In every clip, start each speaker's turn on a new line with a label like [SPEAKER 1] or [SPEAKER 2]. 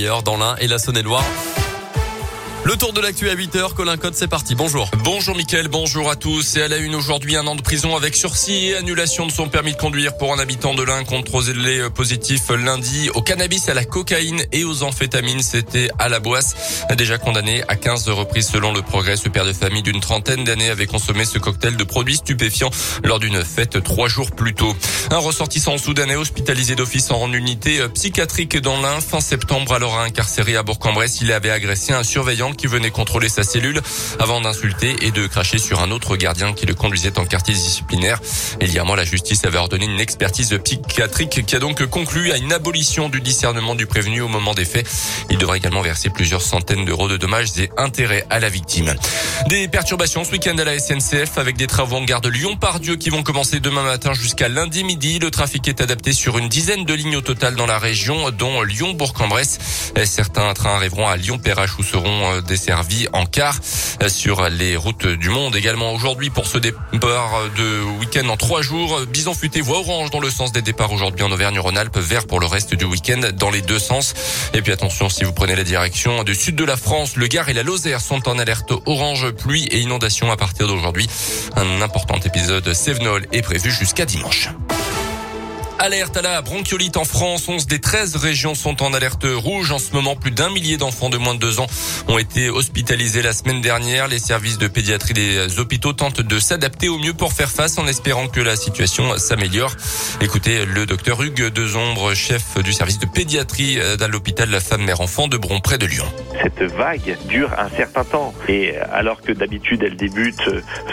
[SPEAKER 1] dans l'Ain et la Saône-et-Loire. Le tour de l'actu à 8h, Colin Code, c'est parti. Bonjour.
[SPEAKER 2] Bonjour Mickaël, bonjour à tous. Et à la une aujourd'hui, un an de prison avec sursis et annulation de son permis de conduire pour un habitant de l'Ain contrôlé positif lundi au cannabis, à la cocaïne et aux amphétamines. C'était à la boisse. Déjà condamné à 15 reprises selon le progrès, ce père de famille d'une trentaine d'années avait consommé ce cocktail de produits stupéfiants lors d'une fête trois jours plus tôt. Un ressortissant soudanais hospitalisé d'office en unité psychiatrique dans l'Ain fin septembre alors incarcéré à Bourg-en-Bresse. Il avait agressé un surveillant qui venait contrôler sa cellule avant d'insulter et de cracher sur un autre gardien qui le conduisait en quartier disciplinaire. Un mois, la justice avait ordonné une expertise psychiatrique qui a donc conclu à une abolition du discernement du prévenu au moment des faits. Il devra également verser plusieurs centaines d'euros de dommages et intérêts à la victime. Des perturbations ce week-end à la SNCF avec des travaux en gare de Lyon-Pardieu qui vont commencer demain matin jusqu'à lundi midi. Le trafic est adapté sur une dizaine de lignes au total dans la région, dont Lyon-Bourg-en-Bresse. Certains trains arriveront à Lyon-Perrache où seront desservis en car euh, sur les routes du monde. Également aujourd'hui pour ce départ de week-end en trois jours, Bison futé voie orange dans le sens des départs aujourd'hui en Auvergne-Rhône-Alpes, vert pour le reste du week-end dans les deux sens. Et puis attention si vous prenez la direction du sud de la France, le Gard et la Lozère sont en alerte orange, pluie et inondation à partir d'aujourd'hui. Un important épisode Sévenol est prévu jusqu'à dimanche. Alerte à la bronchiolite en France. 11 des 13 régions sont en alerte rouge. En ce moment, plus d'un millier d'enfants de moins de deux ans ont été hospitalisés la semaine dernière. Les services de pédiatrie des hôpitaux tentent de s'adapter au mieux pour faire face en espérant que la situation s'améliore. Écoutez le docteur Hugues Dezombre, chef du service de pédiatrie dans l'hôpital La Femme Mère Enfant de Bron près de Lyon.
[SPEAKER 3] Cette vague dure un certain temps et alors que d'habitude elle débute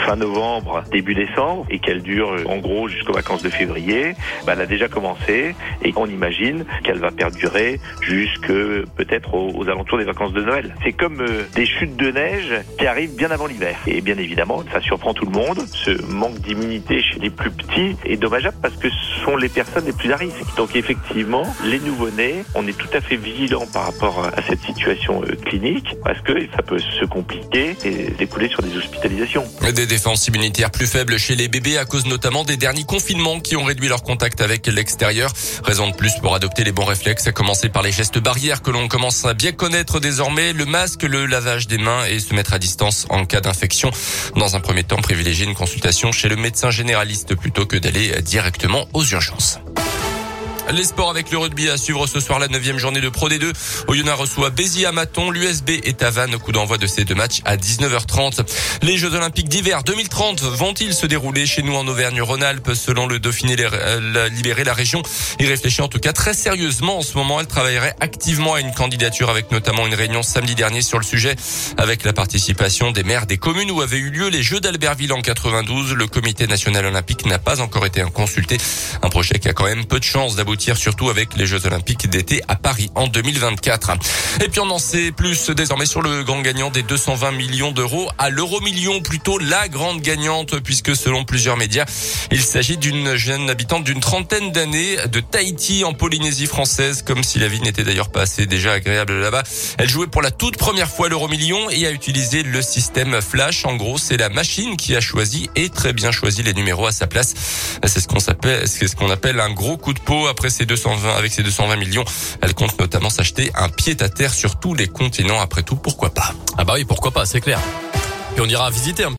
[SPEAKER 3] fin novembre, début décembre et qu'elle dure en gros jusqu'aux vacances de février, bah, elle a déjà commencé et on imagine qu'elle va perdurer jusque peut-être aux, alentours des vacances de Noël. C'est comme euh, des chutes de neige qui arrivent bien avant l'hiver. Et bien évidemment, ça surprend tout le monde. Ce manque d'immunité chez les plus petits est dommageable parce que ce sont les personnes les plus à risque. Donc effectivement, les nouveau-nés, on est tout à fait vigilant par rapport à cette situation euh, clinique parce que ça peut se compliquer et découler sur des hospitalisations.
[SPEAKER 2] Des défenses immunitaires plus faibles chez les bébés à cause notamment des derniers confinements qui ont réduit leur contact avec l'extérieur. Raison de plus pour adopter les bons réflexes, à commencer par les gestes barrières que l'on commence à bien connaître désormais, le masque, le lavage des mains et se mettre à distance en cas d'infection. Dans un premier temps, privilégier une consultation chez le médecin généraliste plutôt que d'aller directement aux urgences. Les sports avec le rugby à suivre ce soir la neuvième journée de Pro D2. Oyonnax reçoit Béziers à Maton, l'USB est à Vannes. Coup d'envoi de ces deux matchs à 19h30. Les Jeux Olympiques d'hiver 2030 vont-ils se dérouler chez nous en Auvergne-Rhône-Alpes? Selon le Dauphiné euh, libéré, la région y réfléchit en tout cas très sérieusement. En ce moment, elle travaillerait activement à une candidature avec notamment une réunion samedi dernier sur le sujet avec la participation des maires des communes où avaient eu lieu les Jeux d'Albertville en 92. Le comité national olympique n'a pas encore été consulté. Un projet qui a quand même peu de chances d'aboutir surtout avec les Jeux Olympiques d'été à Paris en 2024. Et puis on en sait plus désormais sur le grand gagnant des 220 millions d'euros à l'euro million, plutôt la grande gagnante, puisque selon plusieurs médias, il s'agit d'une jeune habitante d'une trentaine d'années de Tahiti en Polynésie française, comme si la vie n'était d'ailleurs pas assez déjà agréable là-bas. Elle jouait pour la toute première fois l'euro million et a utilisé le système Flash. En gros, c'est la machine qui a choisi et très bien choisi les numéros à sa place. C'est ce qu'on s'appelle, c'est ce qu'on appelle un gros coup de peau après ces 220, avec ces 220 millions, elle compte notamment s'acheter un pied à terre sur tous les continents. Après tout, pourquoi pas?
[SPEAKER 1] Ah bah oui, pourquoi pas, c'est clair. Et on ira visiter un